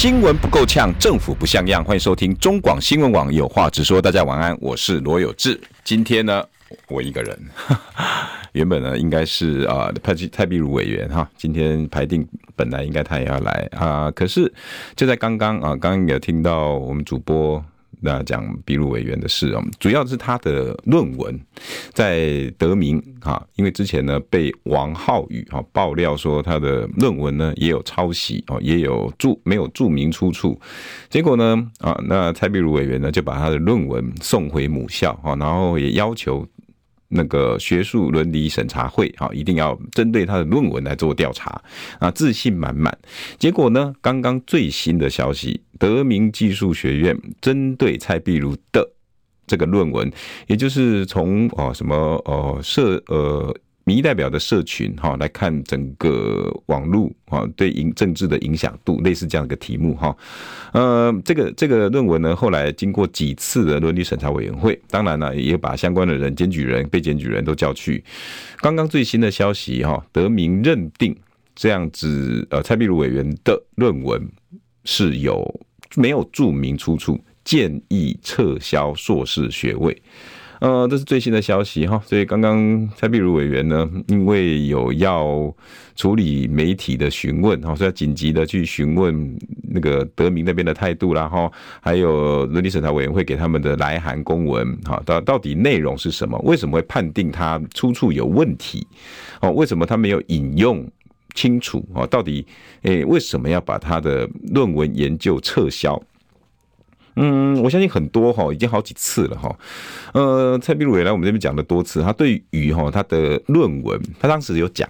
新闻不够呛，政府不像样。欢迎收听中广新闻网有话直说。大家晚安，我是罗有志。今天呢，我一个人。原本呢，应该是啊，蔡蔡碧如委员哈，今天排定本来应该他也要来啊，可是就在刚刚啊，刚刚有听到我们主播。那讲比如委员的事哦，主要是他的论文在得名啊，因为之前呢被王浩宇哈爆料说他的论文呢也有抄袭哦，也有注没有注明出处，结果呢啊，那蔡比如委员呢就把他的论文送回母校啊，然后也要求。那个学术伦理审查会好，一定要针对他的论文来做调查啊，自信满满。结果呢，刚刚最新的消息，德明技术学院针对蔡壁如的这个论文，也就是从哦什么哦社呃。民意代表的社群哈，来看整个网络啊，对影政治的影响度，类似这样一个题目哈。呃，这个这个论文呢，后来经过几次的伦理审查委员会，当然呢，也把相关的人、检举人、被检举人都叫去。刚刚最新的消息哈，德明认定这样子呃，蔡壁如委员的论文是有没有注明出处，建议撤销硕士学位。呃，这是最新的消息哈，所以刚刚蔡壁如委员呢，因为有要处理媒体的询问哈，所以要紧急的去询问那个德明那边的态度啦哈，还有伦理审查委员会给他们的来函公文哈，到到底内容是什么？为什么会判定他出处有问题？哦，为什么他没有引用清楚？哦，到底诶，为什么要把他的论文研究撤销？嗯，我相信很多哈，已经好几次了哈。呃，蔡碧如也来我们这边讲了多次，他对于哈他的论文，他当时有讲，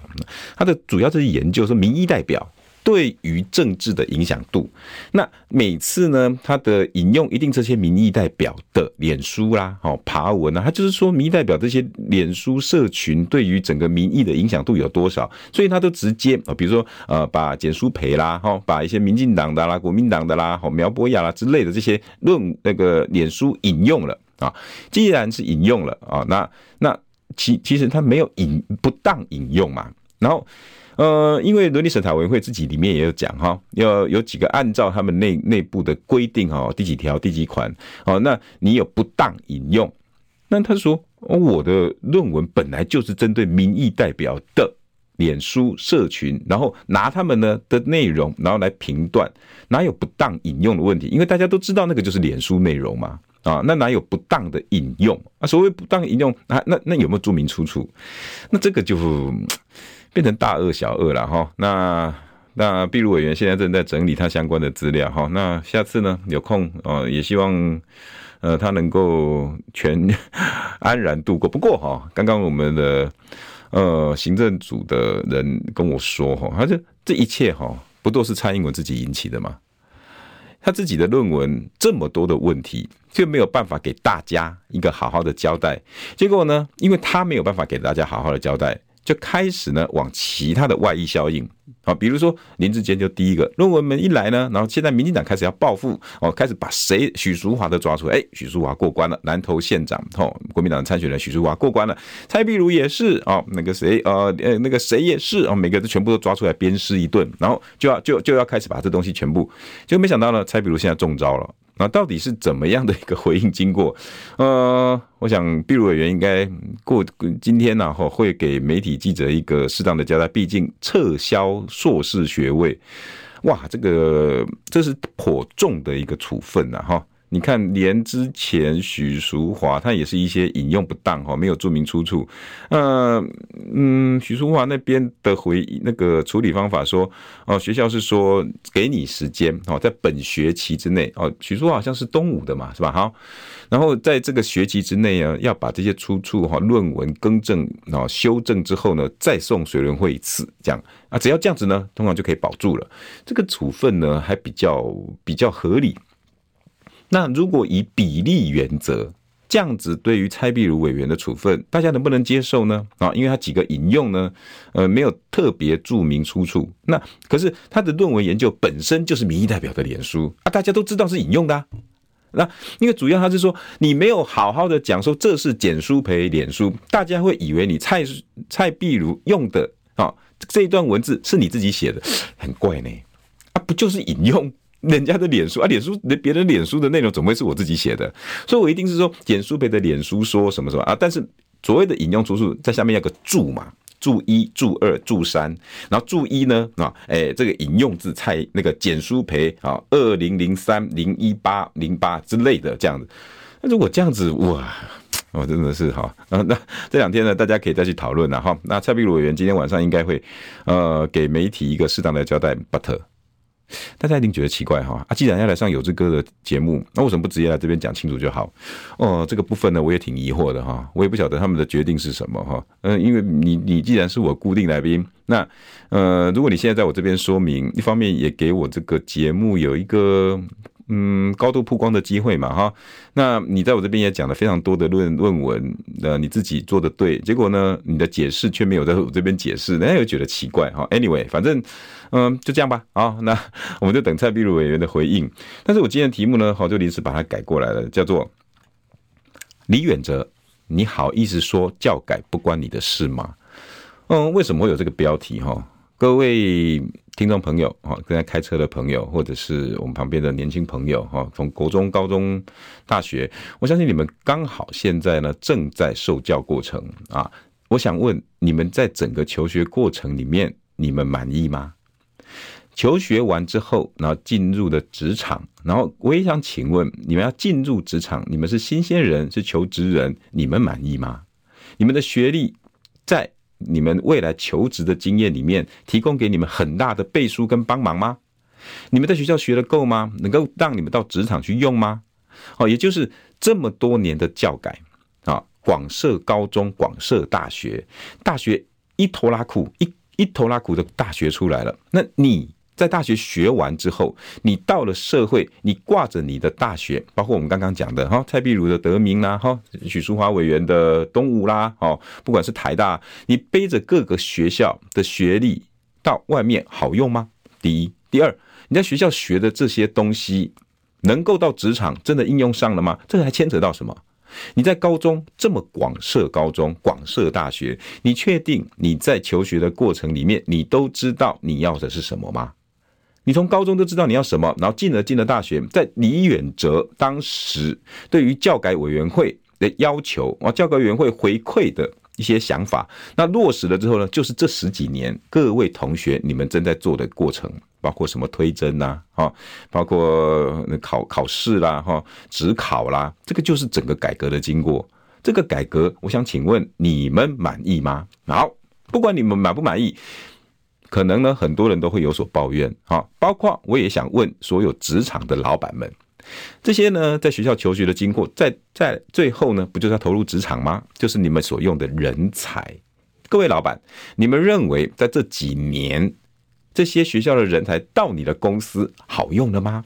他的主要就是研究说民意代表。对于政治的影响度，那每次呢，他的引用一定这些民意代表的脸书啦、好爬文啊，他就是说民意代表这些脸书社群对于整个民意的影响度有多少，所以他都直接啊，比如说呃，把简书培啦，哈，把一些民进党的啦、国民党的啦、好苗博雅啦之类的这些论那个脸书引用了啊，既然是引用了啊，那那其其实他没有引不当引用嘛，然后。呃，因为伦理审查委员会自己里面也有讲哈，要有几个按照他们内内部的规定哈，第几条第几款，哦，那你有不当引用，那他说我的论文本来就是针对民意代表的脸书社群，然后拿他们呢的内容，然后来评断，哪有不当引用的问题？因为大家都知道那个就是脸书内容嘛，啊，那哪有不当的引用啊？所谓不当引用，那那那有没有注明出处？那这个就。变成大恶小恶了哈，那那壁如委员现在正在整理他相关的资料哈，那下次呢有空哦，也希望呃他能够全安然度过。不过哈，刚刚我们的呃行政组的人跟我说哈，他说这一切哈不都是蔡英文自己引起的吗？他自己的论文这么多的问题，却没有办法给大家一个好好的交代。结果呢，因为他没有办法给大家好好的交代。就开始呢，往其他的外溢效应啊，比如说林志坚就第一个论文们一来呢，然后现在民进党开始要报复哦，开始把谁许淑华都抓出来，哎，许淑华过关了，南投县长哦，国民党参选人许淑华过关了，蔡壁如也是哦，那个谁呃呃那个谁也是哦，每个都全部都抓出来鞭尸一顿，然后就要就就要开始把这东西全部，就没想到呢，蔡壁如现在中招了。那到底是怎么样的一个回应经过？呃，我想毕如委员应该过今天呢，哈，会给媒体记者一个适当的交代。毕竟撤销硕士学位，哇，这个这是颇重的一个处分呐，哈。你看，连之前许淑华他也是一些引用不当哈，没有注明出处。呃，嗯，许淑华那边的回那个处理方法说，哦，学校是说给你时间哦，在本学期之内哦，许淑华好像是东吴的嘛，是吧？好，然后在这个学期之内啊，要把这些出处哈论文更正啊修正之后呢，再送学轮会一次，这样啊，只要这样子呢，通常就可以保住了。这个处分呢，还比较比较合理。那如果以比例原则这样子对于蔡壁如委员的处分，大家能不能接受呢？啊，因为他几个引用呢，呃，没有特别注明出处。那可是他的论文研究本身就是民意代表的脸书啊，大家都知道是引用的啊。那因为主要他是说，你没有好好的讲说这是简书培脸书，大家会以为你蔡蔡壁如用的啊这一段文字是你自己写的，很怪呢。啊，不就是引用人家的脸书啊？脸书别人脸书的内容怎么会是我自己写的？所以我一定是说简书培的脸书说什么什么啊？但是所谓的引用出处在下面要个注嘛。注一、注二、注三，然后注一呢啊，哎，这个引用自蔡那个简书培啊，二零零三零一八零八之类的这样子。那如果这样子哇，我真的是哈，那这两天呢，大家可以再去讨论了哈。那蔡壁如委员今天晚上应该会呃给媒体一个适当的交代，but。大家一定觉得奇怪哈啊！既然要来上有志哥的节目，那为什么不直接来这边讲清楚就好？哦，这个部分呢，我也挺疑惑的哈，我也不晓得他们的决定是什么哈。嗯，因为你你既然是我固定来宾，那呃，如果你现在在我这边说明，一方面也给我这个节目有一个。嗯，高度曝光的机会嘛，哈，那你在我这边也讲了非常多的论论文，呃，你自己做的对，结果呢，你的解释却没有在我这边解释，人家又觉得奇怪，哈。Anyway，反正，嗯，就这样吧，啊，那我们就等蔡壁如委员的回应。但是我今天的题目呢，好，就临时把它改过来了，叫做李远哲，你好意思说教改不关你的事吗？嗯，为什么会有这个标题？哈，各位。听众朋友，哈，正在开车的朋友，或者是我们旁边的年轻朋友，哈，从国中、高中、大学，我相信你们刚好现在呢正在受教过程啊。我想问你们，在整个求学过程里面，你们满意吗？求学完之后，然后进入的职场，然后我也想请问，你们要进入职场，你们是新鲜人，是求职人，你们满意吗？你们的学历在？你们未来求职的经验里面，提供给你们很大的背书跟帮忙吗？你们在学校学的够吗？能够让你们到职场去用吗？哦，也就是这么多年的教改啊，广设高中，广设大学，大学一拖拉苦，一一拖拉苦的大学出来了，那你？在大学学完之后，你到了社会，你挂着你的大学，包括我们刚刚讲的哈，蔡壁如的德明啦，哈，许淑华委员的东吴啦，哦，不管是台大，你背着各个学校的学历到外面好用吗？第一，第二，你在学校学的这些东西，能够到职场真的应用上了吗？这个还牵扯到什么？你在高中这么广设高中，广设大学，你确定你在求学的过程里面，你都知道你要的是什么吗？你从高中都知道你要什么，然后进了进了大学，在李远哲当时对于教改委员会的要求啊，教改委员会回馈的一些想法，那落实了之后呢，就是这十几年各位同学你们正在做的过程，包括什么推甄呐，哈，包括考考试啦，哈，指考啦，这个就是整个改革的经过。这个改革，我想请问你们满意吗？好，不管你们满不满意。可能呢，很多人都会有所抱怨，啊，包括我也想问所有职场的老板们，这些呢，在学校求学的经过，在在最后呢，不就是要投入职场吗？就是你们所用的人才。各位老板，你们认为在这几年，这些学校的人才到你的公司好用了吗？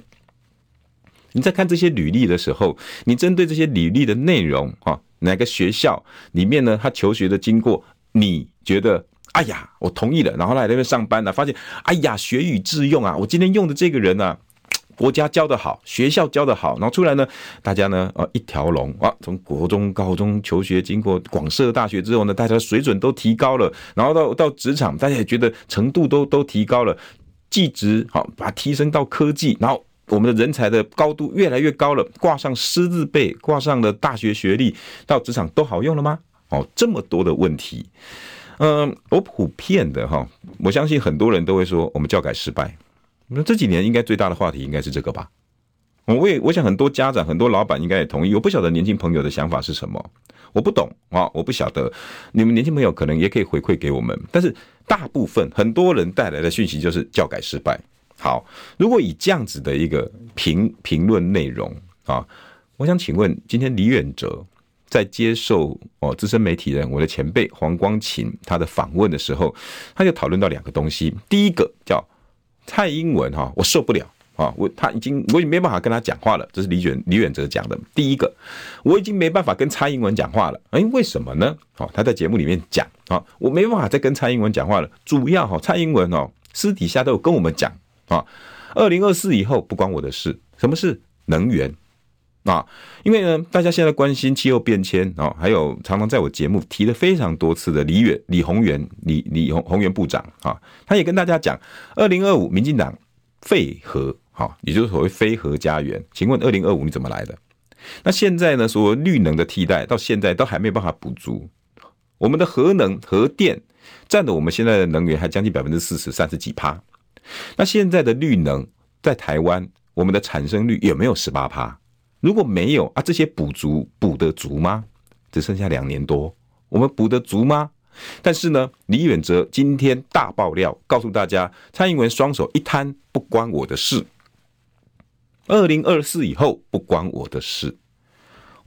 你在看这些履历的时候，你针对这些履历的内容，啊，哪个学校里面呢，他求学的经过，你觉得？哎呀，我同意了，然后来那边上班呢，发现，哎呀，学以致用啊！我今天用的这个人呢，国家教得好，学校教得好，然后出来呢，大家呢，啊，一条龙啊，从国中、高中求学，经过广设大学之后呢，大家水准都提高了，然后到到职场，大家也觉得程度都都提高了，技职好，把提升到科技，然后我们的人才的高度越来越高了，挂上师字辈，挂上了大学学历，到职场都好用了吗？哦，这么多的问题。嗯，我普遍的哈，我相信很多人都会说我们教改失败。那这几年应该最大的话题应该是这个吧？我也我想很多家长、很多老板应该也同意。我不晓得年轻朋友的想法是什么，我不懂啊，我不晓得。你们年轻朋友可能也可以回馈给我们。但是大部分很多人带来的讯息就是教改失败。好，如果以这样子的一个评评论内容啊，我想请问今天李远哲。在接受哦资深媒体人我的前辈黄光芹他的访问的时候，他就讨论到两个东西。第一个叫蔡英文哈，我受不了啊，我他已经我已经没办法跟他讲话了。这是李远李远哲讲的。第一个，我已经没办法跟蔡英文讲话了。哎，为什么呢？哦，他在节目里面讲啊，我没办法再跟蔡英文讲话了。主要哈，蔡英文哦，私底下都有跟我们讲啊，二零二四以后不关我的事。什么是能源啊？因为呢，大家现在关心气候变迁啊，还有常常在我节目提了非常多次的李远李宏源李李宏宏源部长啊，他也跟大家讲，二零二五民进党废核。哈，也就是所谓非核家园。请问二零二五你怎么来的？那现在呢？所谓绿能的替代，到现在都还没有办法补足。我们的核能、核电占的我们现在的能源还将近百分之四十，三十几趴。那现在的绿能在台湾，我们的产生率有没有十八趴？如果没有啊，这些补足补得足吗？只剩下两年多，我们补得足吗？但是呢，李远哲今天大爆料，告诉大家，蔡英文双手一摊，不关我的事。二零二四以后不关我的事，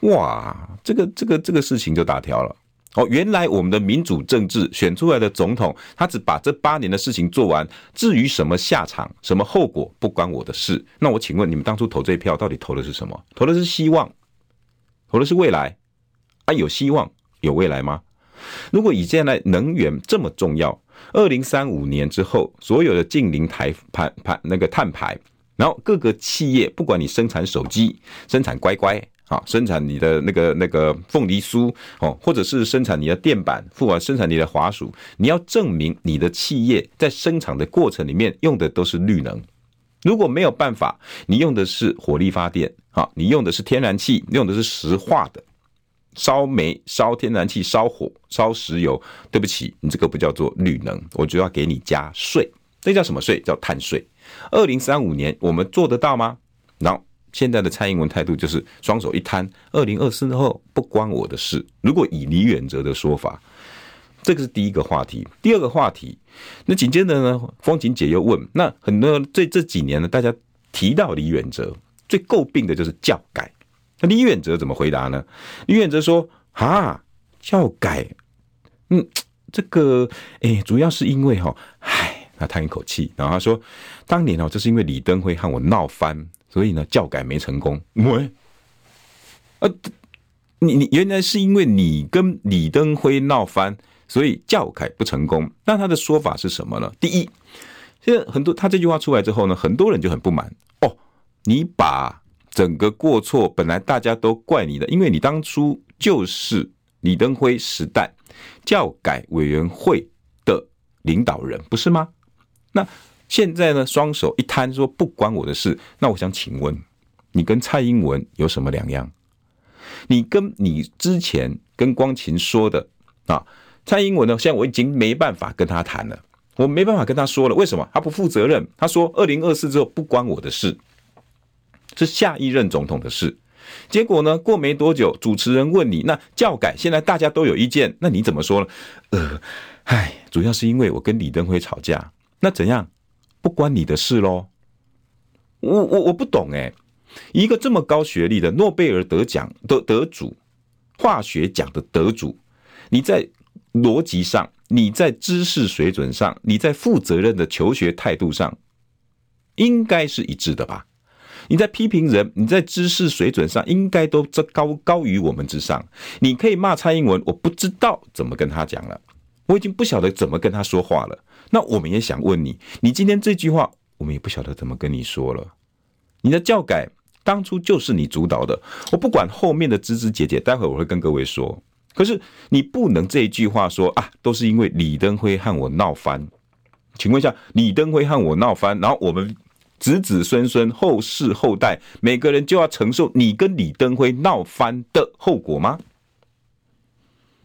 哇，这个这个这个事情就大条了哦。原来我们的民主政治选出来的总统，他只把这八年的事情做完，至于什么下场、什么后果，不关我的事。那我请问你们当初投这一票到底投的是什么？投的是希望，投的是未来啊？有希望有未来吗？如果以现在能源这么重要，二零三五年之后所有的近邻台排排那个碳排。然后各个企业，不管你生产手机、生产乖乖啊，生产你的那个那个凤梨酥哦，或者是生产你的电板，或者生产你的滑鼠，你要证明你的企业在生产的过程里面用的都是绿能。如果没有办法，你用的是火力发电啊，你用的是天然气，用的是石化的，烧煤、烧天然气、烧火、烧石油，对不起，你这个不叫做绿能，我就要给你加税。这叫什么税？叫碳税。二零三五年我们做得到吗？然后现在的蔡英文态度就是双手一摊，二零二四后不关我的事。如果以李远哲的说法，这个是第一个话题。第二个话题，那紧接着呢，风景姐又问：那很多这这几年呢，大家提到李远哲最诟病的就是教改。那李远哲怎么回答呢？李远哲说：啊，教改，嗯，这个诶，主要是因为哈，唉。他叹一口气，然后他说：“当年哦，就是因为李登辉和我闹翻，所以呢，教改没成功。喂，呃，你你原来是因为你跟李登辉闹翻，所以教改不成功。那他的说法是什么呢？第一，现在很多他这句话出来之后呢，很多人就很不满哦。你把整个过错本来大家都怪你的，因为你当初就是李登辉时代教改委员会的领导人，不是吗？”那现在呢？双手一摊说不关我的事。那我想请问，你跟蔡英文有什么两样？你跟你之前跟光琴说的啊，蔡英文呢？现在我已经没办法跟他谈了，我没办法跟他说了。为什么？他不负责任。他说二零二四之后不关我的事，是下一任总统的事。结果呢？过没多久，主持人问你，那教改现在大家都有意见，那你怎么说呢？呃，唉，主要是因为我跟李登辉吵架。那怎样？不关你的事喽。我我我不懂哎，一个这么高学历的诺贝尔得奖的得主，化学奖的得主，你在逻辑上，你在知识水准上，你在负责任的求学态度上，应该是一致的吧？你在批评人，你在知识水准上，应该都这高高于我们之上。你可以骂蔡英文，我不知道怎么跟他讲了，我已经不晓得怎么跟他说话了。那我们也想问你，你今天这句话，我们也不晓得怎么跟你说了。你的教改当初就是你主导的，我不管后面的枝枝节节，待会我会跟各位说。可是你不能这一句话说啊，都是因为李登辉和我闹翻。请问一下，李登辉和我闹翻，然后我们子子孙孙、后世后代，每个人就要承受你跟李登辉闹翻的后果吗？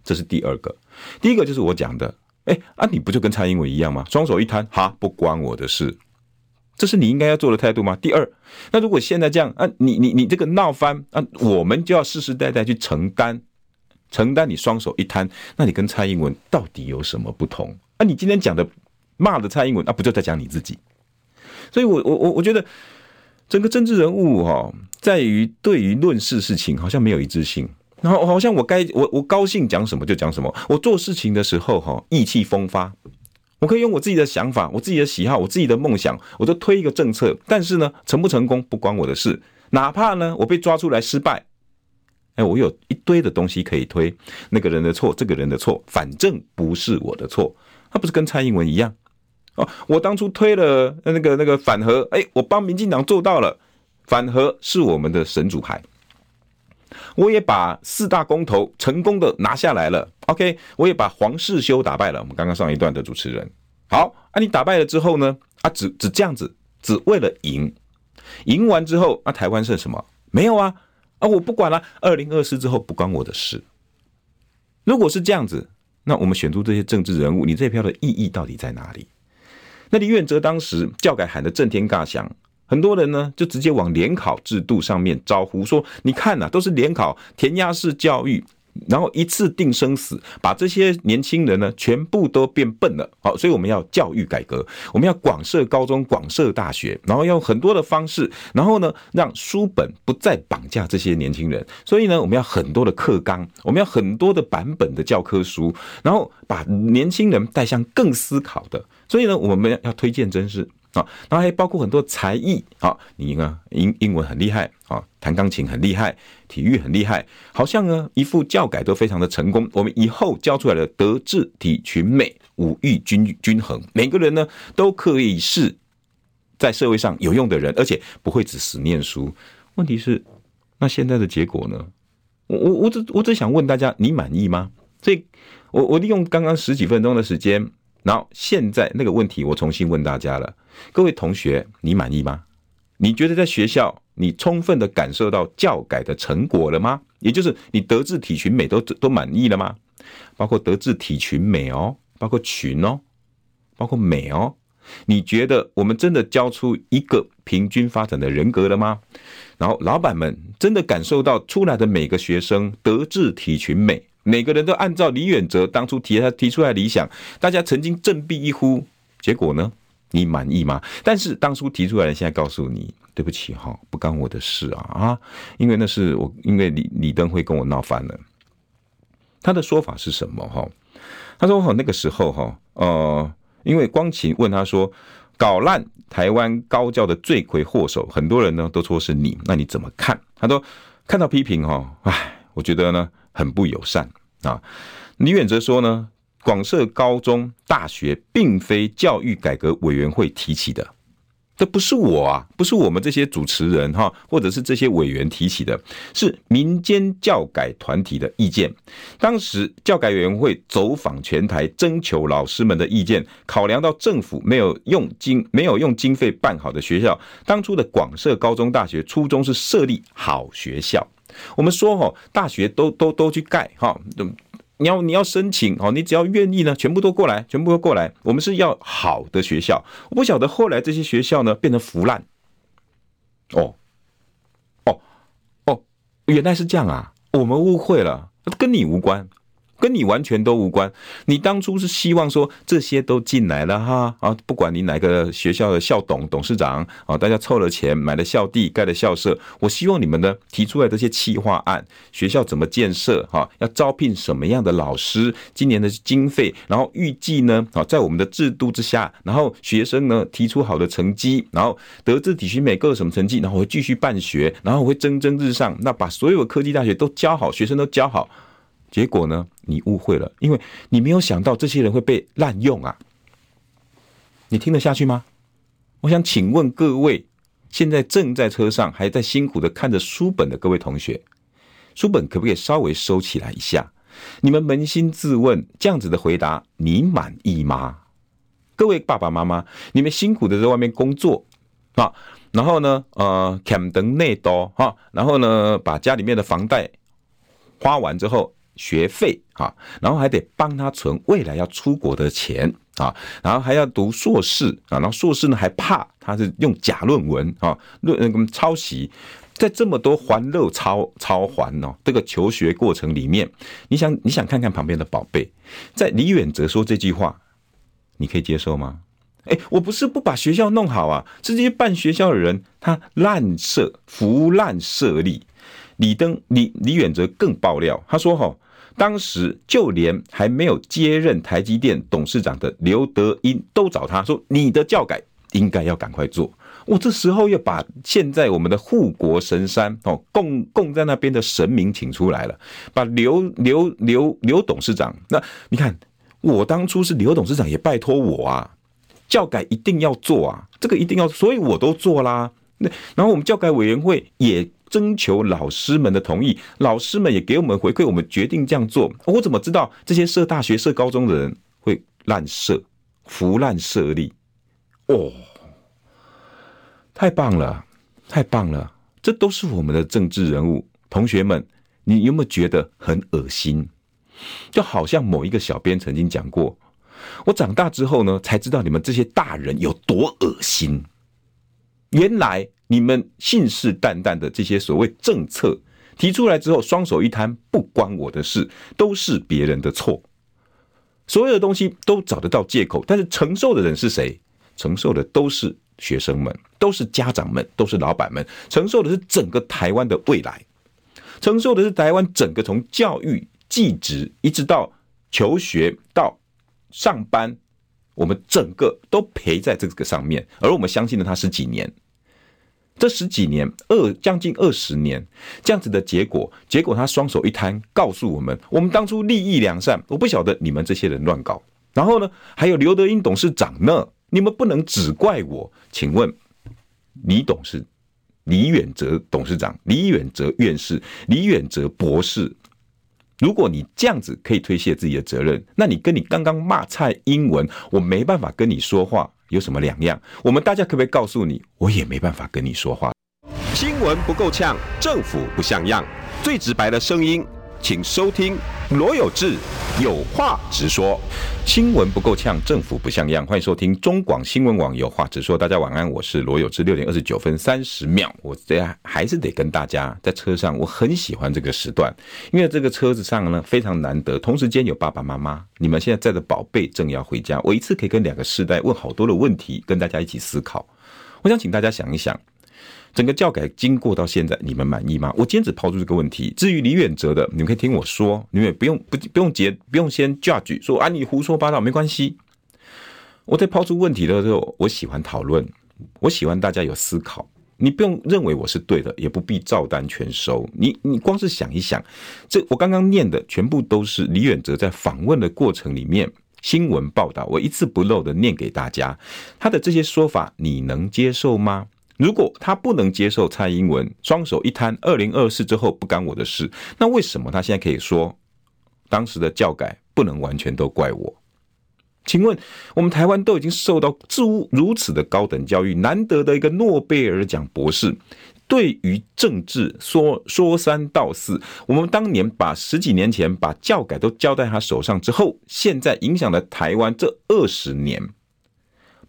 这是第二个，第一个就是我讲的。哎，啊，你不就跟蔡英文一样吗？双手一摊，哈，不关我的事，这是你应该要做的态度吗？第二，那如果现在这样，啊，你你你这个闹翻，啊，我们就要世世代代去承担，承担你双手一摊，那你跟蔡英文到底有什么不同？啊，你今天讲的骂的蔡英文，啊，不就在讲你自己？所以我我我我觉得整个政治人物哈、哦，在于对于论事事情好像没有一致性。然后好像我该我我高兴讲什么就讲什么，我做事情的时候哈意气风发，我可以用我自己的想法、我自己的喜好、我自己的梦想，我就推一个政策。但是呢，成不成功不关我的事。哪怕呢，我被抓出来失败，哎，我有一堆的东西可以推。那个人的错，这个人的错，反正不是我的错。他不是跟蔡英文一样哦？我当初推了那个那个反核，哎，我帮民进党做到了，反核是我们的神主牌。我也把四大公投成功的拿下来了，OK，我也把黄世修打败了。我们刚刚上一段的主持人，好啊，你打败了之后呢？啊，只只这样子，只为了赢，赢完之后，啊，台湾剩什么？没有啊，啊，我不管了。二零二四之后不关我的事。如果是这样子，那我们选出这些政治人物，你这票的意义到底在哪里？那李远哲当时教改喊的震天尬响。很多人呢，就直接往联考制度上面招呼，说：“你看呐，都是联考填鸭式教育，然后一次定生死，把这些年轻人呢，全部都变笨了。好，所以我们要教育改革，我们要广设高中、广设大学，然后用很多的方式，然后呢，让书本不再绑架这些年轻人。所以呢，我们要很多的课纲，我们要很多的版本的教科书，然后把年轻人带向更思考的。所以呢，我们要推荐真是。”啊，然后还包括很多才艺啊，你呢英英文很厉害啊，弹钢琴很厉害，体育很厉害，好像呢一副教改都非常的成功。我们以后教出来的德智体群美五育均均衡，每个人呢都可以是在社会上有用的人，而且不会只死念书。问题是，那现在的结果呢？我我我只我只想问大家，你满意吗？所以，我我利用刚刚十几分钟的时间。然后现在那个问题，我重新问大家了，各位同学，你满意吗？你觉得在学校你充分的感受到教改的成果了吗？也就是你德智体群美都都满意了吗？包括德智体群美哦，包括群哦，包括美哦，你觉得我们真的教出一个平均发展的人格了吗？然后老板们真的感受到出来的每个学生德智体群美？每个人都按照李远哲当初提他提出来理想，大家曾经振臂一呼，结果呢？你满意吗？但是当初提出来的，现在告诉你，对不起哈，不干我的事啊啊！因为那是我，因为李李登辉跟我闹翻了。他的说法是什么哈？他说哈，那个时候哈，呃，因为光芹问他说，搞烂台湾高教的罪魁祸首，很多人呢都说是你，那你怎么看？他说看到批评哈，唉，我觉得呢。很不友善啊！李远哲说呢，广设高中、大学并非教育改革委员会提起的，这不是我啊，不是我们这些主持人哈，或者是这些委员提起的，是民间教改团体的意见。当时教改委员会走访全台，征求老师们的意见，考量到政府没有用经没有用经费办好的学校，当初的广设高中、大学初衷是设立好学校。我们说哈，大学都都都去盖哈，你要你要申请哦，你只要愿意呢，全部都过来，全部都过来。我们是要好的学校，我不晓得后来这些学校呢变成腐烂。哦，哦，哦，原来是这样啊，我们误会了，跟你无关。跟你完全都无关。你当初是希望说这些都进来了哈啊，不管你哪个学校的校董、董事长啊，大家凑了钱买了校地、盖了校舍。我希望你们呢提出来这些企划案，学校怎么建设哈，要招聘什么样的老师，今年的经费，然后预计呢啊，在我们的制度之下，然后学生呢提出好的成绩，然后德智体群美各什么成绩，然后会继续办学，然后会蒸蒸日上，那把所有科技大学都教好，学生都教好。结果呢？你误会了，因为你没有想到这些人会被滥用啊！你听得下去吗？我想请问各位，现在正在车上还在辛苦的看着书本的各位同学，书本可不可以稍微收起来一下？你们扪心自问，这样子的回答你满意吗？各位爸爸妈妈，你们辛苦的在外面工作啊，然后呢，呃，砍灯内多哈，然后呢，把家里面的房贷花完之后。学费啊，然后还得帮他存未来要出国的钱啊，然后还要读硕士啊，然后硕士呢还怕他是用假论文啊，论那个抄袭，在这么多环漏抄抄还哦，这个求学过程里面，你想你想看看旁边的宝贝，在李远哲说这句话，你可以接受吗？哎，我不是不把学校弄好啊，是这些办学校的人他滥设、胡乱设立。李登李李远哲更爆料，他说：“哈，当时就连还没有接任台积电董事长的刘德英都找他说：“你的教改应该要赶快做。”我这时候又把现在我们的护国神山哦供供在那边的神明请出来了，把刘刘刘刘董事长，那你看我当初是刘董事长也拜托我啊，教改一定要做啊，这个一定要，所以我都做啦。那然后我们教改委员会也征求老师们的同意，老师们也给我们回馈，我们决定这样做。我怎么知道这些设大学、设高中的人会滥设、胡乱设立？哦。太棒了，太棒了！这都是我们的政治人物，同学们，你有没有觉得很恶心？就好像某一个小编曾经讲过，我长大之后呢，才知道你们这些大人有多恶心。原来你们信誓旦旦的这些所谓政策提出来之后，双手一摊，不关我的事，都是别人的错。所有的东西都找得到借口，但是承受的人是谁？承受的都是。学生们都是家长们，都是老板们，承受的是整个台湾的未来，承受的是台湾整个从教育、技职一直到求学到上班，我们整个都赔在这个上面。而我们相信了他十几年，这十几年二将近二十年这样子的结果，结果他双手一摊，告诉我们：我们当初立意良善，我不晓得你们这些人乱搞。然后呢，还有刘德英董事长呢。你们不能只怪我，请问李董事、李远哲董事长、李远哲院士、李远哲博士，如果你这样子可以推卸自己的责任，那你跟你刚刚骂蔡英文，我没办法跟你说话，有什么两样？我们大家可不可以告诉你，我也没办法跟你说话？新闻不够呛，政府不像样，最直白的声音。请收听罗有志有话直说。新闻不够呛，政府不像样。欢迎收听中广新闻网有话直说。大家晚安，我是罗有志。六点二十九分三十秒，我这还是得跟大家在车上。我很喜欢这个时段，因为这个车子上呢非常难得，同时间有爸爸妈妈，你们现在载着宝贝正要回家，我一次可以跟两个世代问好多的问题，跟大家一起思考。我想请大家想一想。整个教改经过到现在，你们满意吗？我今天只抛出这个问题。至于李远哲的，你们可以听我说，你们也不用不不用结，不用先 judge 说啊，你胡说八道，没关系。我在抛出问题的时候，我喜欢讨论，我喜欢大家有思考。你不用认为我是对的，也不必照单全收。你你光是想一想，这我刚刚念的全部都是李远哲在访问的过程里面新闻报道，我一字不漏的念给大家。他的这些说法，你能接受吗？如果他不能接受蔡英文双手一摊，二零二四之后不干我的事，那为什么他现在可以说当时的教改不能完全都怪我？请问我们台湾都已经受到如如此的高等教育，难得的一个诺贝尔奖博士，对于政治说说三道四，我们当年把十几年前把教改都交在他手上之后，现在影响了台湾这二十年。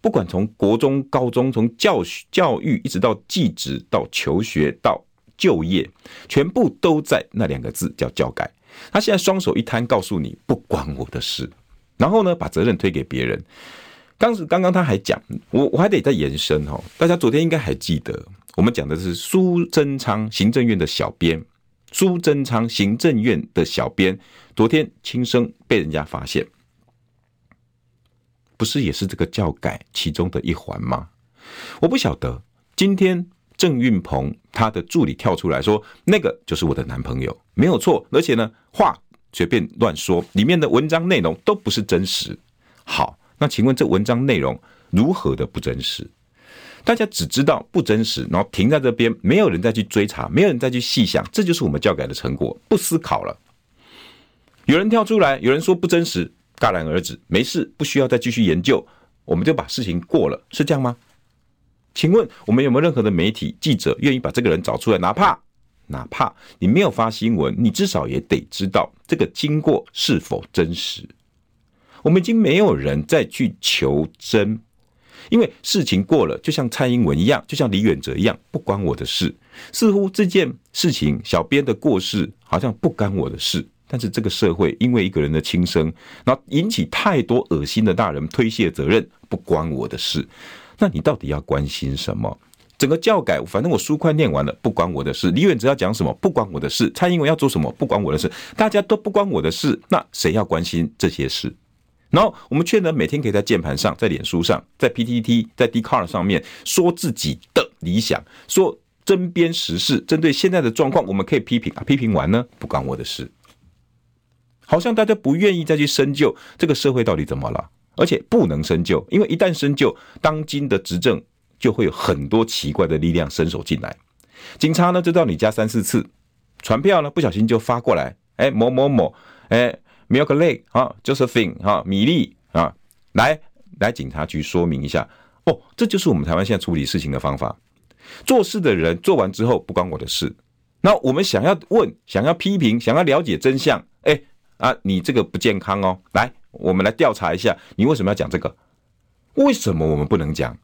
不管从国中、高中，从教学、教育一直到技职、到求学、到就业，全部都在那两个字叫教改。他现在双手一摊，告诉你不关我的事，然后呢，把责任推给别人。当时刚刚他还讲，我我还得再延伸哦。大家昨天应该还记得，我们讲的是苏贞昌行政院的小编，苏贞昌行政院的小编昨天轻生被人家发现。不是也是这个教改其中的一环吗？我不晓得。今天郑运鹏他的助理跳出来说，那个就是我的男朋友，没有错。而且呢，话随便乱说，里面的文章内容都不是真实。好，那请问这文章内容如何的不真实？大家只知道不真实，然后停在这边，没有人再去追查，没有人再去细想，这就是我们教改的成果。不思考了，有人跳出来，有人说不真实。戛然而止，没事，不需要再继续研究，我们就把事情过了，是这样吗？请问我们有没有任何的媒体记者愿意把这个人找出来？哪怕哪怕你没有发新闻，你至少也得知道这个经过是否真实。我们已经没有人再去求真，因为事情过了，就像蔡英文一样，就像李远哲一样，不关我的事。似乎这件事情，小编的过失好像不干我的事。但是这个社会因为一个人的轻生，然后引起太多恶心的大人推卸责任，不关我的事。那你到底要关心什么？整个教改，反正我书快念完了，不关我的事。李远哲要讲什么，不关我的事。蔡英文要做什么，不关我的事。大家都不关我的事，那谁要关心这些事？然后我们却能每天可以在键盘上、在脸书上、在 PTT、在 Dcard 上面说自己的理想，说针砭时事，针对现在的状况，我们可以批评啊，批评完呢，不关我的事。好像大家不愿意再去深究这个社会到底怎么了，而且不能深究，因为一旦深究，当今的执政就会有很多奇怪的力量伸手进来。警察呢，就到你家三四次，传票呢，不小心就发过来，哎，某某某，哎，Milk Lake 啊，Josephine 啊，米粒啊，来来警察局说明一下。哦，这就是我们台湾现在处理事情的方法。做事的人做完之后不关我的事，那我们想要问、想要批评、想要了解真相，哎。啊，你这个不健康哦！来，我们来调查一下，你为什么要讲这个？为什么我们不能讲？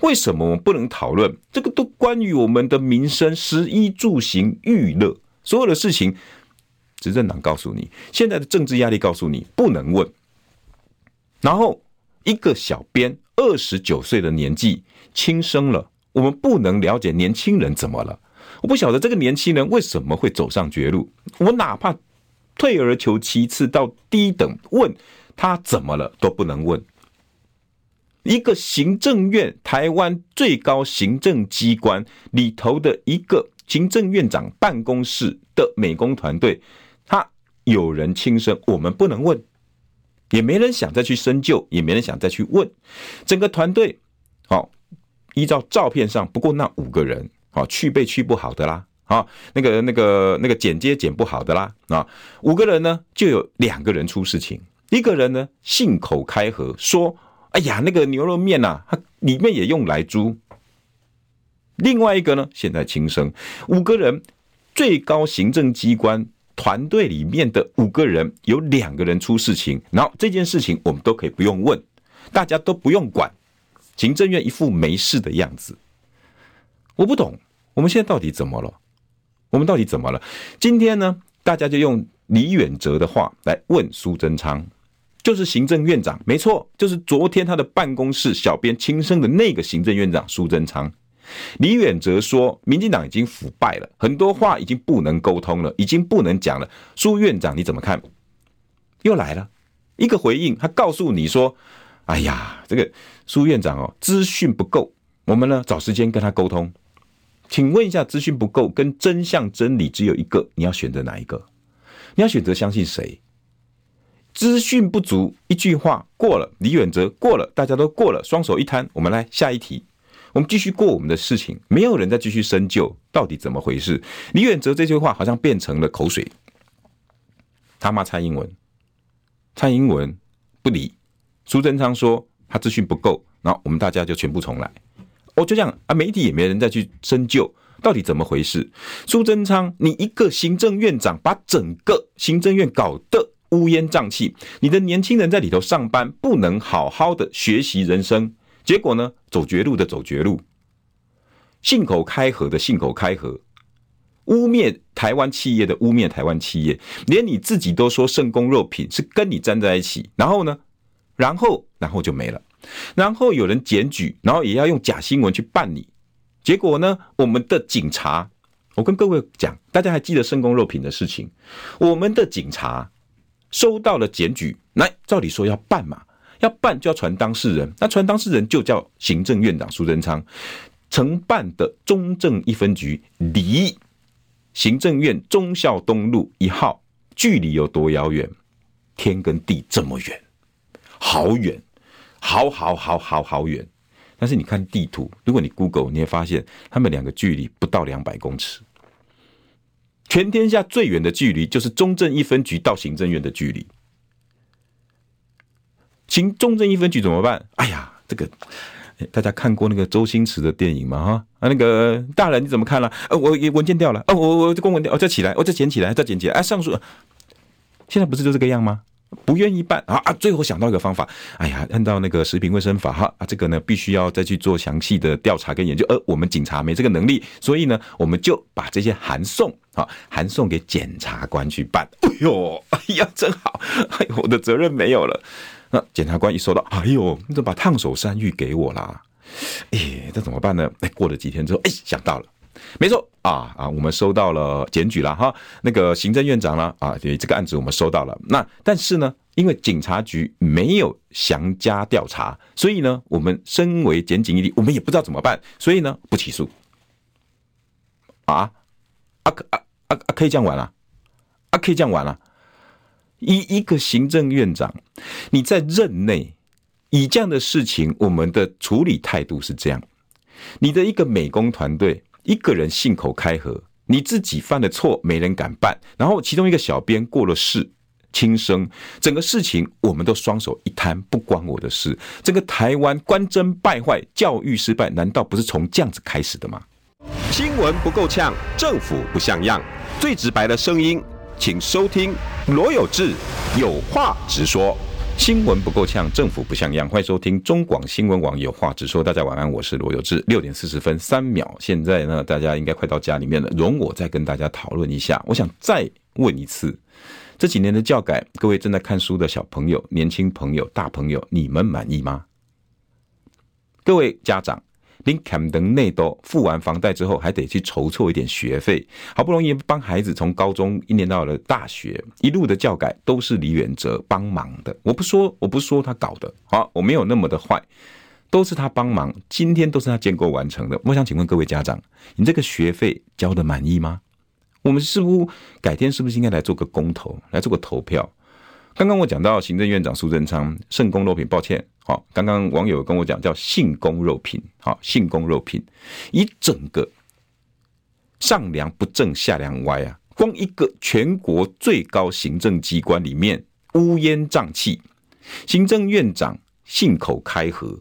为什么我们不能讨论？这个都关于我们的民生、食衣住行、娱乐，所有的事情，执政党告诉你，现在的政治压力告诉你不能问。然后一个小编，二十九岁的年纪，轻生了，我们不能了解年轻人怎么了？我不晓得这个年轻人为什么会走上绝路，我哪怕。退而求其次，到低等问他怎么了都不能问。一个行政院，台湾最高行政机关里头的一个行政院长办公室的美工团队，他有人轻生，我们不能问，也没人想再去深究，也没人想再去问。整个团队，好，依照照片上，不过那五个人，好，去背去不好的啦。好，那个、那个、那个剪接剪不好的啦啊，五个人呢就有两个人出事情，一个人呢信口开河说：“哎呀，那个牛肉面呐，它里面也用来猪。”另外一个呢现在轻生，五个人最高行政机关团队里面的五个人有两个人出事情，然后这件事情我们都可以不用问，大家都不用管，行政院一副没事的样子。我不懂，我们现在到底怎么了？我们到底怎么了？今天呢，大家就用李远哲的话来问苏贞昌，就是行政院长，没错，就是昨天他的办公室小编亲生的那个行政院长苏贞昌。李远哲说，民进党已经腐败了，很多话已经不能沟通了，已经不能讲了。苏院长你怎么看？又来了一个回应，他告诉你说：“哎呀，这个苏院长哦，资讯不够，我们呢找时间跟他沟通。”请问一下，资讯不够跟真相真理只有一个，你要选择哪一个？你要选择相信谁？资讯不足，一句话过了，李远哲过了，大家都过了，双手一摊，我们来下一题，我们继续过我们的事情，没有人再继续深究到底怎么回事。李远哲这句话好像变成了口水，他骂蔡英文，蔡英文不理，苏贞昌说他资讯不够，然后我们大家就全部重来。哦，就这样啊，媒体也没人再去深究到底怎么回事。苏贞昌，你一个行政院长，把整个行政院搞得乌烟瘴气，你的年轻人在里头上班，不能好好的学习人生，结果呢，走绝路的走绝路，信口开河的信口开河，污蔑台湾企业的污蔑台湾企业，连你自己都说圣公肉品是跟你站在一起，然后呢，然后然后就没了。然后有人检举，然后也要用假新闻去办理，结果呢，我们的警察，我跟各位讲，大家还记得圣公肉品的事情？我们的警察收到了检举，来，照理说要办嘛，要办就要传当事人，那传当事人就叫行政院长苏贞昌，承办的中正一分局离行政院忠孝东路一号距离有多遥远？天跟地这么远，好远。好好好好好远，但是你看地图，如果你 Google，你会发现他们两个距离不到两百公尺。全天下最远的距离就是中正一分局到行政院的距离。行中正一分局怎么办？哎呀，这个大家看过那个周星驰的电影吗？哈啊，那个大人你怎么看了？呃，我文件掉了，哦，我我公文掉，我再起来，我再捡起来，再捡起来。哎，上述现在不是就这个样吗？不愿意办啊啊！最后想到一个方法，哎呀，按照那个食品卫生法哈啊，这个呢必须要再去做详细的调查跟研究，而我们警察没这个能力，所以呢，我们就把这些函送啊，函送给检察官去办。哎呦，哎呀，真好，哎，我的责任没有了。那检察官一收到，哎呦，你怎么把烫手山芋给我啦？哎，这怎么办呢？哎，过了几天之后，哎，想到了，没错啊啊，我们收到了检举了哈，那个行政院长了啊，对这个案子我们收到了。那但是呢，因为警察局没有详加调查，所以呢，我们身为检警一力，我们也不知道怎么办，所以呢，不起诉。啊啊可啊啊可以这样玩啊？啊可以这样玩啊？一一个行政院长，你在任内以这样的事情，我们的处理态度是这样：你的一个美工团队，一个人信口开河，你自己犯的错，没人敢办，然后其中一个小编过了世，轻生，整个事情我们都双手一摊，不关我的事。这个台湾官箴败坏，教育失败，难道不是从这样子开始的吗？新闻不够呛，政府不像样，最直白的声音。请收听罗有志有话直说。新闻不够呛，政府不像样。欢迎收听中广新闻网有话直说。大家晚安，我是罗有志。六点四十分三秒，现在呢，大家应该快到家里面了。容我再跟大家讨论一下。我想再问一次：这几年的教改，各位正在看书的小朋友、年轻朋友、大朋友，你们满意吗？各位家长。林坎登内都付完房贷之后，还得去筹措一点学费，好不容易帮孩子从高中一年到了大学，一路的教改都是李远哲帮忙的。我不说，我不说他搞的，好，我没有那么的坏，都是他帮忙，今天都是他建构完成的。我想请问各位家长，你这个学费交得满意吗？我们是不是改天是不是应该来做个公投，来做个投票？刚刚我讲到行政院长苏贞昌圣供肉品，抱歉。好，刚刚网友跟我讲叫性供肉品，好，性供肉品，一整个上梁不正下梁歪啊！光一个全国最高行政机关里面乌烟瘴气，行政院长信口开河，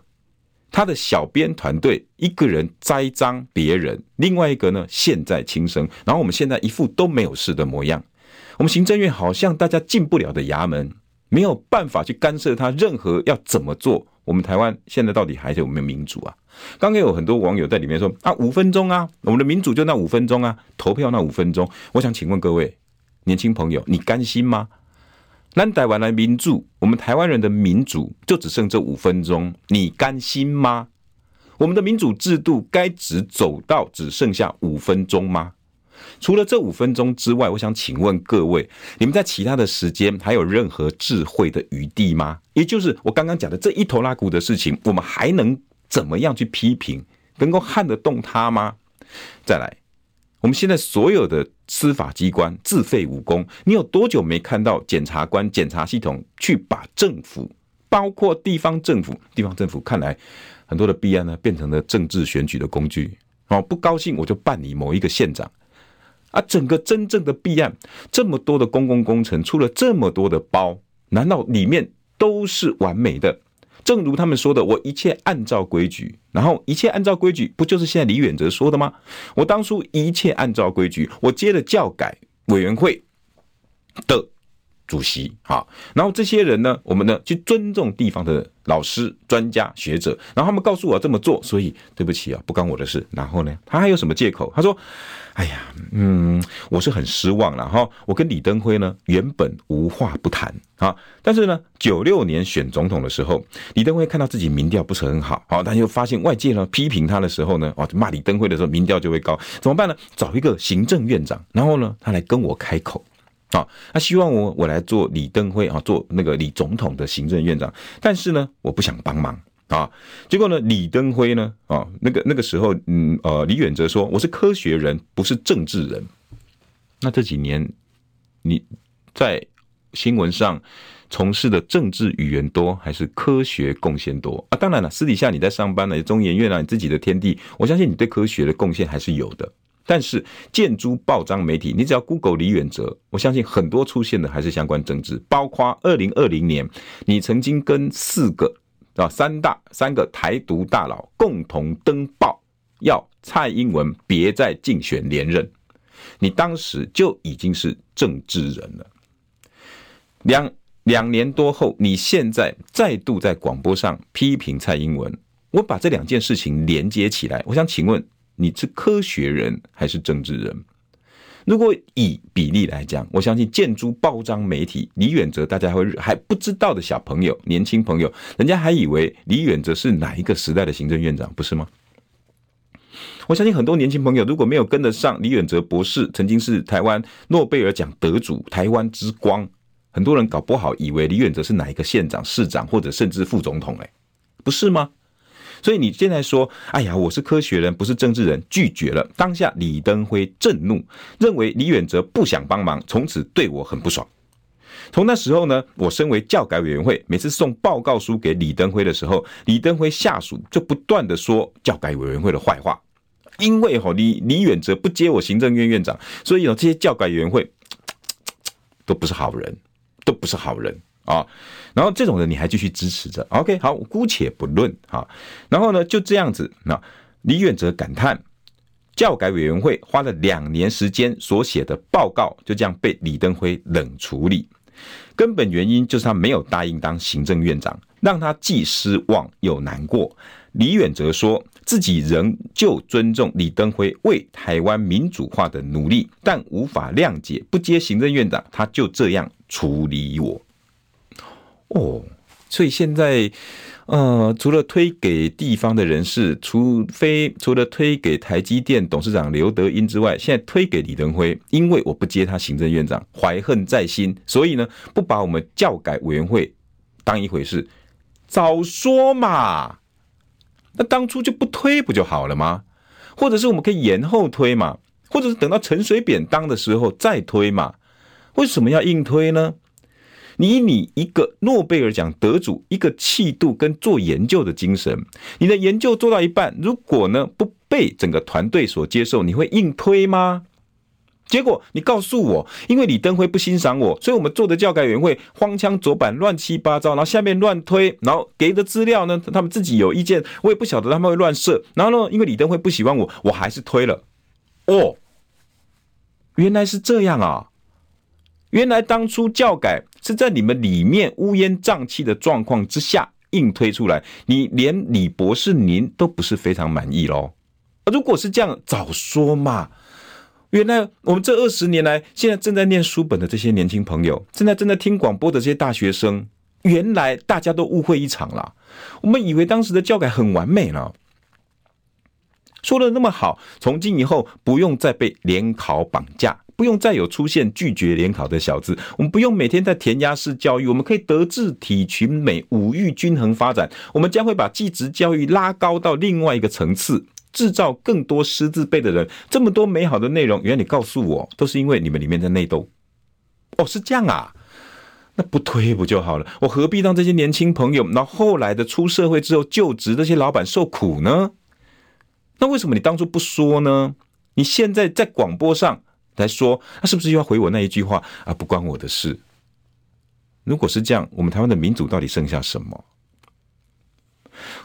他的小编团队一个人栽赃别人，另外一个呢现在轻生，然后我们现在一副都没有事的模样，我们行政院好像大家进不了的衙门。没有办法去干涉他任何要怎么做。我们台湾现在到底还有没有民主啊？刚刚有很多网友在里面说啊，五分钟啊，我们的民主就那五分钟啊，投票那五分钟。我想请问各位年轻朋友，你甘心吗？南台湾的民主，我们台湾人的民主就只剩这五分钟，你甘心吗？我们的民主制度该只走到只剩下五分钟吗？除了这五分钟之外，我想请问各位，你们在其他的时间还有任何智慧的余地吗？也就是我刚刚讲的这一头拉库的事情，我们还能怎么样去批评？能够撼得动他吗？再来，我们现在所有的司法机关自废武功，你有多久没看到检察官、检察系统去把政府，包括地方政府、地方政府看来很多的弊案呢，变成了政治选举的工具？哦，不高兴我就办你某一个县长。啊，整个真正的弊案，这么多的公共工程出了这么多的包，难道里面都是完美的？正如他们说的，我一切按照规矩，然后一切按照规矩，不就是现在李远哲说的吗？我当初一切按照规矩，我接了教改委员会的主席，好，然后这些人呢，我们呢去尊重地方的老师、专家、学者，然后他们告诉我这么做，所以对不起啊，不关我的事。然后呢，他还有什么借口？他说。哎呀，嗯，我是很失望了哈。我跟李登辉呢，原本无话不谈啊，但是呢，九六年选总统的时候，李登辉看到自己民调不是很好，好，但又发现外界呢批评他的时候呢，哦，骂李登辉的时候，民调就会高，怎么办呢？找一个行政院长，然后呢，他来跟我开口啊，他希望我我来做李登辉啊，做那个李总统的行政院长，但是呢，我不想帮忙。啊，结果呢？李登辉呢？啊，那个那个时候，嗯呃，李远哲说我是科学人，不是政治人。那这几年你在新闻上从事的政治语言多，还是科学贡献多啊？当然了，私底下你在上班呢，中研院啊，你自己的天地，我相信你对科学的贡献还是有的。但是，建筑报章媒体，你只要 Google 李远哲，我相信很多出现的还是相关政治，包括二零二零年，你曾经跟四个。啊，三大三个台独大佬共同登报，要蔡英文别再竞选连任。你当时就已经是政治人了。两两年多后，你现在再度在广播上批评蔡英文。我把这两件事情连接起来，我想请问，你是科学人还是政治人？如果以比例来讲，我相信建筑报章媒体李远哲，大家会还不知道的小朋友、年轻朋友，人家还以为李远哲是哪一个时代的行政院长，不是吗？我相信很多年轻朋友如果没有跟得上李远哲博士，曾经是台湾诺贝尔奖得主、台湾之光，很多人搞不好以为李远哲是哪一个县长、市长或者甚至副总统，哎，不是吗？所以你现在说，哎呀，我是科学人，不是政治人，拒绝了。当下李登辉震怒，认为李远哲不想帮忙，从此对我很不爽。从那时候呢，我身为教改委员会，每次送报告书给李登辉的时候，李登辉下属就不断的说教改委员会的坏话，因为哈李李远哲不接我行政院院长，所以有这些教改委员会都不是好人，都不是好人。啊，然后这种人你还继续支持着？OK，好，姑且不论哈。然后呢，就这样子，那李远哲感叹，教改委员会花了两年时间所写的报告，就这样被李登辉冷处理。根本原因就是他没有答应当行政院长，让他既失望又难过。李远哲说自己仍旧尊重李登辉为台湾民主化的努力，但无法谅解不接行政院长，他就这样处理我。哦，所以现在，呃，除了推给地方的人士，除非除了推给台积电董事长刘德英之外，现在推给李登辉，因为我不接他行政院长，怀恨在心，所以呢，不把我们教改委员会当一回事。早说嘛，那当初就不推不就好了吗？或者是我们可以延后推嘛，或者是等到陈水扁当的时候再推嘛？为什么要硬推呢？你以你一个诺贝尔奖得主，一个气度跟做研究的精神，你的研究做到一半，如果呢不被整个团队所接受，你会硬推吗？结果你告诉我，因为李登辉不欣赏我，所以我们做的教改委员会荒腔走板、乱七八糟，然后下面乱推，然后给的资料呢，他们自己有意见，我也不晓得他们会乱设，然后呢，因为李登辉不喜欢我，我还是推了。哦，原来是这样啊！原来当初教改是在你们里面乌烟瘴气的状况之下硬推出来，你连李博士您都不是非常满意喽？如果是这样，早说嘛！原来我们这二十年来，现在正在念书本的这些年轻朋友，现在正在听广播的这些大学生，原来大家都误会一场了。我们以为当时的教改很完美了，说的那么好，从今以后不用再被联考绑架。不用再有出现拒绝联考的小子，我们不用每天在填鸭式教育，我们可以德智体群美五育均衡发展。我们将会把技职教育拉高到另外一个层次，制造更多师字辈的人。这么多美好的内容，原来你告诉我，都是因为你们里面的内斗。哦，是这样啊？那不推不就好了？我何必让这些年轻朋友，那后来的出社会之后就职这些老板受苦呢？那为什么你当初不说呢？你现在在广播上。来说，他是不是又要回我那一句话啊？不关我的事。如果是这样，我们台湾的民主到底剩下什么？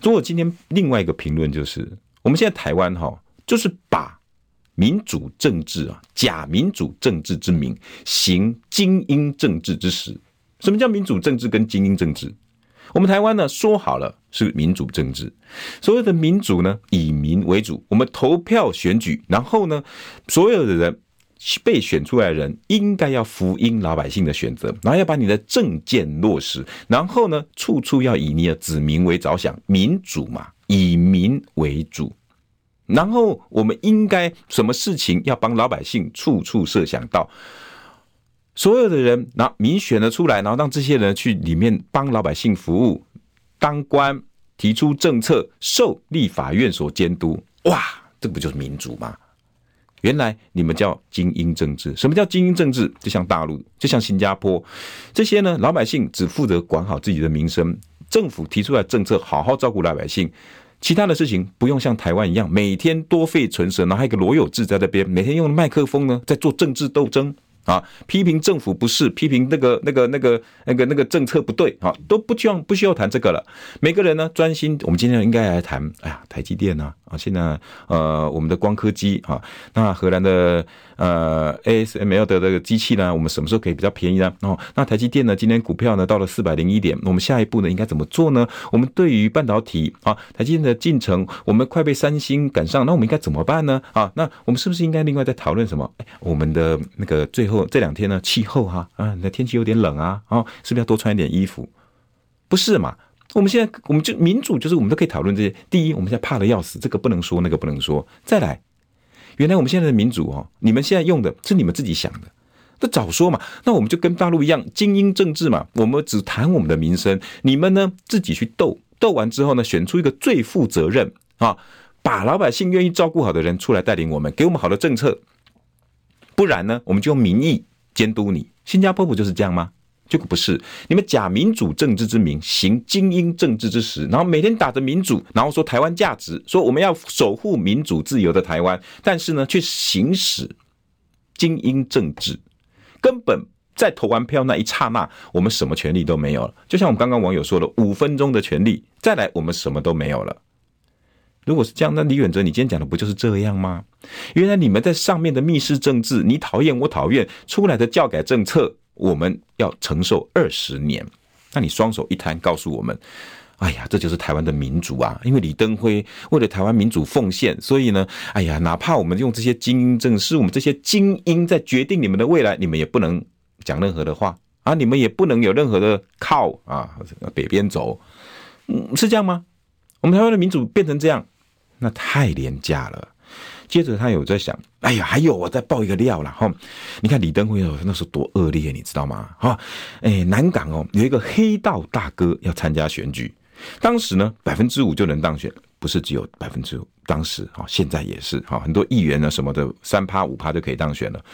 如果今天另外一个评论就是，我们现在台湾哈，就是把民主政治啊，假民主政治之名，行精英政治之实。什么叫民主政治跟精英政治？我们台湾呢，说好了是民主政治，所谓的民主呢，以民为主，我们投票选举，然后呢，所有的人。被选出来的人应该要福音老百姓的选择，然后要把你的政见落实，然后呢，处处要以你的子民为着想，民主嘛，以民为主。然后我们应该什么事情要帮老百姓，处处设想到所有的人，那民选了出来，然后让这些人去里面帮老百姓服务，当官，提出政策，受立法院所监督。哇，这不就是民主吗？原来你们叫精英政治，什么叫精英政治？就像大陆，就像新加坡，这些呢，老百姓只负责管好自己的民生，政府提出来政策，好好照顾老百姓，其他的事情不用像台湾一样，每天多费唇舌，然后还有个罗有志在那边，每天用麦克风呢在做政治斗争，啊，批评政府不是，批评那个那个那个那个那个政策不对啊，都不需要不需要谈这个了。每个人呢，专心，我们今天应该来谈，哎呀，台积电呐，啊，现在呃，我们的光刻机啊，那荷兰的呃 ASML 的这个机器呢，我们什么时候可以比较便宜呢？哦，那台积电呢，今天股票呢到了四百零一点，我们下一步呢应该怎么做呢？我们对于半导体啊，台积电的进程，我们快被三星赶上，那我们应该怎么办呢？啊，那我们是不是应该另外再讨论什么？我们的那个最后。这两天呢，气候哈啊，那天气有点冷啊，哦，是不是要多穿一点衣服？不是嘛？我们现在我们就民主，就是我们都可以讨论这些。第一，我们现在怕的要死，这个不能说，那个不能说。再来，原来我们现在的民主哦，你们现在用的是你们自己想的，那早说嘛。那我们就跟大陆一样，精英政治嘛，我们只谈我们的民生，你们呢自己去斗，斗完之后呢，选出一个最负责任啊，把老百姓愿意照顾好的人出来带领我们，给我们好的政策。不然呢，我们就用民意监督你。新加坡不就是这样吗？结果不是，你们假民主政治之名，行精英政治之实，然后每天打着民主，然后说台湾价值，说我们要守护民主自由的台湾，但是呢，却行使精英政治，根本在投完票那一刹那，我们什么权利都没有了。就像我们刚刚网友说的，五分钟的权利，再来我们什么都没有了。如果是这样，那李远哲，你今天讲的不就是这样吗？原来你们在上面的密室政治，你讨厌我讨厌，出来的教改政策，我们要承受二十年。那你双手一摊，告诉我们，哎呀，这就是台湾的民主啊！因为李登辉为了台湾民主奉献，所以呢，哎呀，哪怕我们用这些精英政治，我们这些精英在决定你们的未来，你们也不能讲任何的话啊！你们也不能有任何的靠啊，北边走，嗯，是这样吗？我们台湾的民主变成这样，那太廉价了。接着他有在想，哎呀，还有我再爆一个料了哈。你看李登辉哦，那时候多恶劣，你知道吗？哈，哎，南港哦有一个黑道大哥要参加选举，当时呢百分之五就能当选，不是只有百分之五，当时哈现在也是哈，很多议员呢什么的三趴五趴就可以当选了。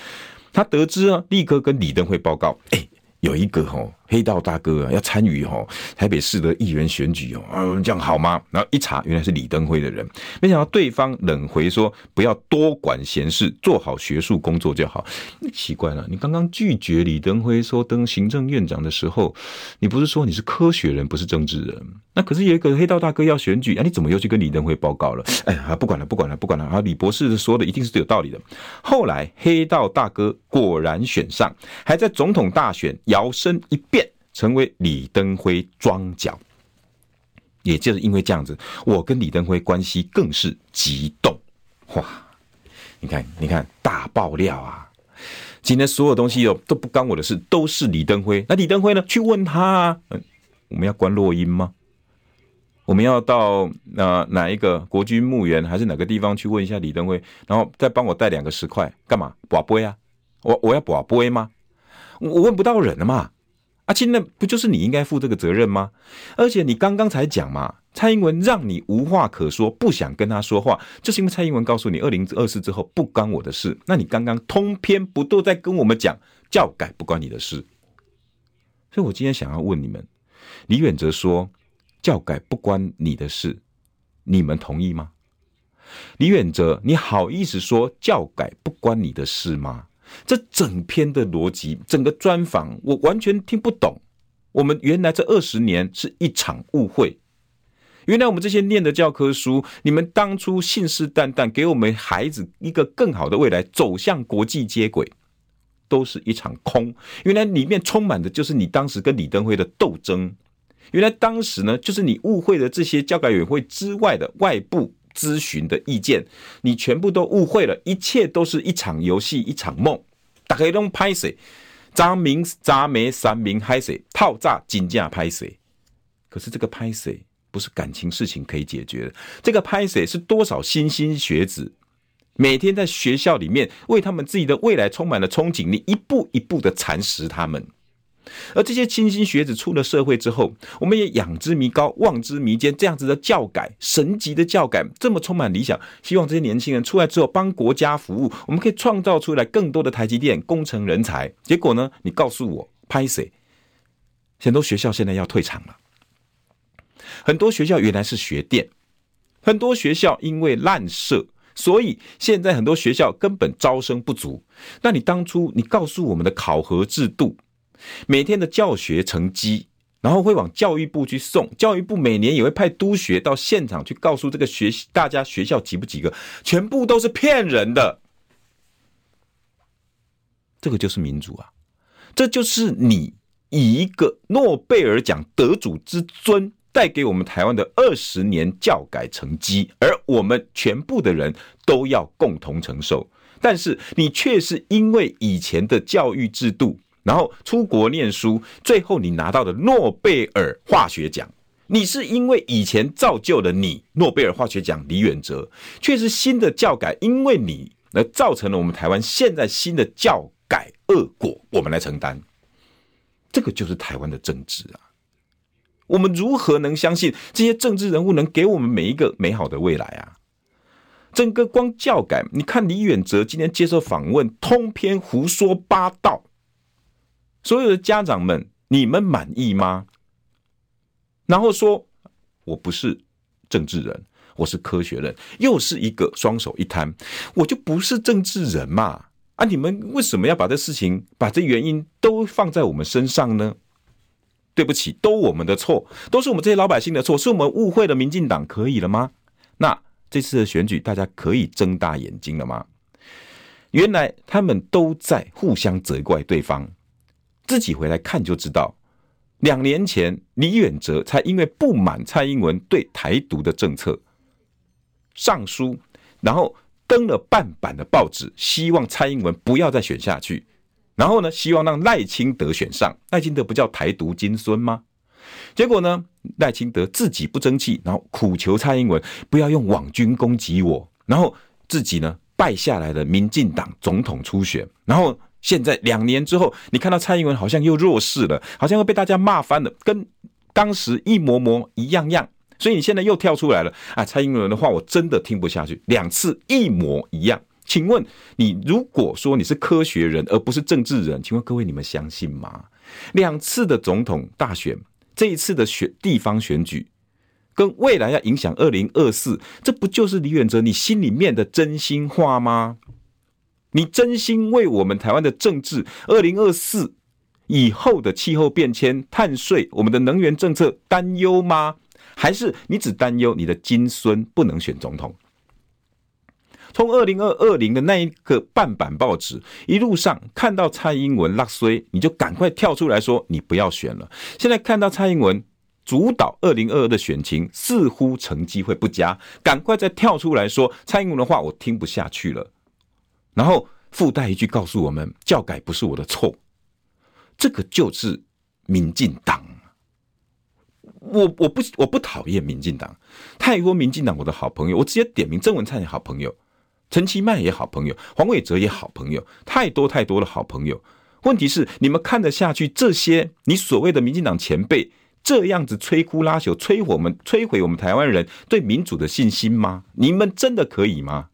他得知啊，立刻跟李登辉报告，哎。有一个吼黑道大哥啊，要参与吼台北市的议员选举哦，嗯，这样好吗？然后一查，原来是李登辉的人，没想到对方冷回说：“不要多管闲事，做好学术工作就好。”奇怪了，你刚刚拒绝李登辉说当行政院长的时候，你不是说你是科学人，不是政治人？那可是有一个黑道大哥要选举，啊，你怎么又去跟李登辉报告了？哎呀，不管了，不管了，不管了。啊，李博士说的一定是有道理的。后来黑道大哥果然选上，还在总统大选摇身一变成为李登辉桩脚，也就是因为这样子，我跟李登辉关系更是激动。哇，你看，你看，大爆料啊！今天所有东西哦都不干我的事，都是李登辉。那李登辉呢？去问他啊，我们要关录音吗？我们要到哪哪一个国军墓园还是哪个地方去问一下李登辉，然后再帮我带两个十块，干嘛？博杯啊？我我要博杯吗？我问不到人了嘛？啊，现在不就是你应该负这个责任吗？而且你刚刚才讲嘛，蔡英文让你无话可说，不想跟他说话，就是因为蔡英文告诉你二零二四之后不关我的事。那你刚刚通篇不都在跟我们讲教改不关你的事？所以我今天想要问你们，李远哲说教改不关你的事，你们同意吗？李远哲，你好意思说教改不关你的事吗？这整篇的逻辑，整个专访，我完全听不懂。我们原来这二十年是一场误会，原来我们这些念的教科书，你们当初信誓旦旦给我们孩子一个更好的未来，走向国际接轨，都是一场空。原来里面充满的就是你当时跟李登辉的斗争。原来当时呢，就是你误会了这些教改委员会之外的外部。咨询的意见，你全部都误会了，一切都是一场游戏，一场梦。大家都拍谁？渣名渣没三名拍谁？套炸金价拍谁？可是这个拍谁不是感情事情可以解决的，这个拍谁是多少莘莘学子每天在学校里面为他们自己的未来充满了憧憬，你一步一步的蚕食他们。而这些清新学子出了社会之后，我们也仰之弥高，望之弥坚，这样子的教改，神级的教改，这么充满理想，希望这些年轻人出来之后帮国家服务，我们可以创造出来更多的台积电工程人才。结果呢？你告诉我，拍谁？很多学校现在要退场了，很多学校原来是学电，很多学校因为滥设，所以现在很多学校根本招生不足。那你当初你告诉我们的考核制度，每天的教学成绩，然后会往教育部去送，教育部每年也会派督学到现场去告诉这个学大家学校及不及格，全部都是骗人的。这个就是民主啊，这就是你以一个诺贝尔奖得主之尊带给我们台湾的二十年教改成绩，而我们全部的人都要共同承受。但是你却是因为以前的教育制度。然后出国念书，最后你拿到的诺贝尔化学奖，你是因为以前造就了你诺贝尔化学奖李远哲，却是新的教改，因为你而造成了我们台湾现在新的教改恶果，我们来承担。这个就是台湾的政治啊！我们如何能相信这些政治人物能给我们每一个美好的未来啊？整个光教改，你看李远哲今天接受访问，通篇胡说八道。所有的家长们，你们满意吗？然后说，我不是政治人，我是科学人，又是一个双手一摊，我就不是政治人嘛？啊，你们为什么要把这事情、把这原因都放在我们身上呢？对不起，都我们的错，都是我们这些老百姓的错，是我们误会了民进党，可以了吗？那这次的选举，大家可以睁大眼睛了吗？原来他们都在互相责怪对方。自己回来看就知道，两年前李远哲才因为不满蔡英文对台独的政策上书，然后登了半版的报纸，希望蔡英文不要再选下去，然后呢，希望让赖清德选上。赖清德不叫台独金孙吗？结果呢，赖清德自己不争气，然后苦求蔡英文不要用网军攻击我，然后自己呢败下来了民进党总统初选，然后。现在两年之后，你看到蔡英文好像又弱势了，好像又被大家骂翻了，跟当时一模模一样样。所以你现在又跳出来了啊！蔡英文的话我真的听不下去，两次一模一样。请问你如果说你是科学人而不是政治人，请问各位你们相信吗？两次的总统大选，这一次的选地方选举，跟未来要影响二零二四，这不就是李远哲你心里面的真心话吗？你真心为我们台湾的政治、二零二四以后的气候变迁、碳税、我们的能源政策担忧吗？还是你只担忧你的金孙不能选总统？从二零二二零的那一个半版报纸一路上看到蔡英文落衰，你就赶快跳出来说你不要选了。现在看到蔡英文主导二零二二的选情，似乎成绩会不佳，赶快再跳出来说蔡英文的话我听不下去了。然后附带一句告诉我们：教改不是我的错，这个就是民进党。我我不我不讨厌民进党，太多民进党我的好朋友，我直接点名郑文灿也好朋友，陈其迈也好朋友，黄伟哲也好朋友，太多太多的好朋友。问题是你们看得下去这些你所谓的民进党前辈这样子摧枯拉朽、摧毁我们、摧毁我们台湾人对民主的信心吗？你们真的可以吗？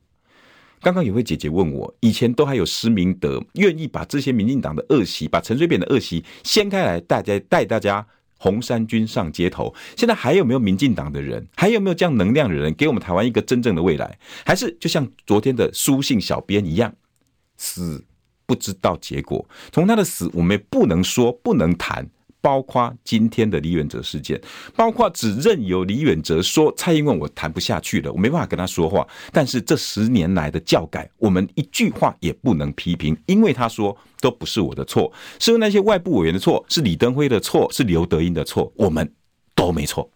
刚刚有位姐姐问我，以前都还有施明德愿意把这些民进党的恶习，把陈水扁的恶习掀开来，大家带大家红衫军上街头。现在还有没有民进党的人？还有没有这样能量的人，给我们台湾一个真正的未来？还是就像昨天的书信小编一样，死不知道结果。从他的死，我们不能说，不能谈。包括今天的李远哲事件，包括只任由李远哲说蔡英文我谈不下去了，我没办法跟他说话。但是这十年来的教改，我们一句话也不能批评，因为他说都不是我的错，是那些外部委员的错，是李登辉的错，是刘德英的错，我们都没错。